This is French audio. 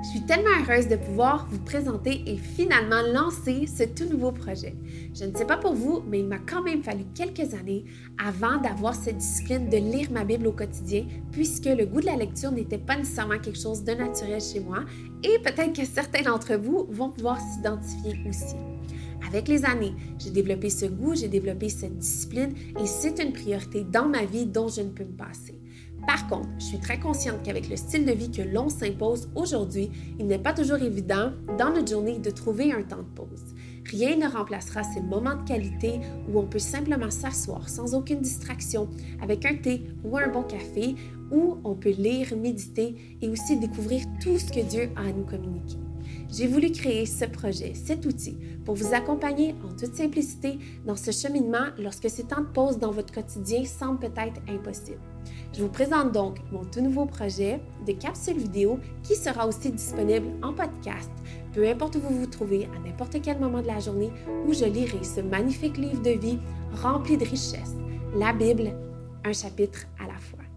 Je suis tellement heureuse de pouvoir vous présenter et finalement lancer ce tout nouveau projet. Je ne sais pas pour vous, mais il m'a quand même fallu quelques années avant d'avoir cette discipline de lire ma Bible au quotidien, puisque le goût de la lecture n'était pas nécessairement quelque chose de naturel chez moi, et peut-être que certains d'entre vous vont pouvoir s'identifier aussi. Avec les années, j'ai développé ce goût, j'ai développé cette discipline et c'est une priorité dans ma vie dont je ne peux me passer. Par contre, je suis très consciente qu'avec le style de vie que l'on s'impose aujourd'hui, il n'est pas toujours évident dans notre journée de trouver un temps de pause. Rien ne remplacera ces moments de qualité où on peut simplement s'asseoir sans aucune distraction avec un thé ou un bon café, où on peut lire, méditer et aussi découvrir tout ce que Dieu a à nous communiquer. J'ai voulu créer ce projet, cet outil, pour vous accompagner en toute simplicité dans ce cheminement lorsque ces temps de pause dans votre quotidien semblent peut-être impossibles. Je vous présente donc mon tout nouveau projet de capsule vidéo qui sera aussi disponible en podcast, peu importe où vous vous trouvez, à n'importe quel moment de la journée, où je lirai ce magnifique livre de vie rempli de richesses, la Bible, un chapitre à la fois.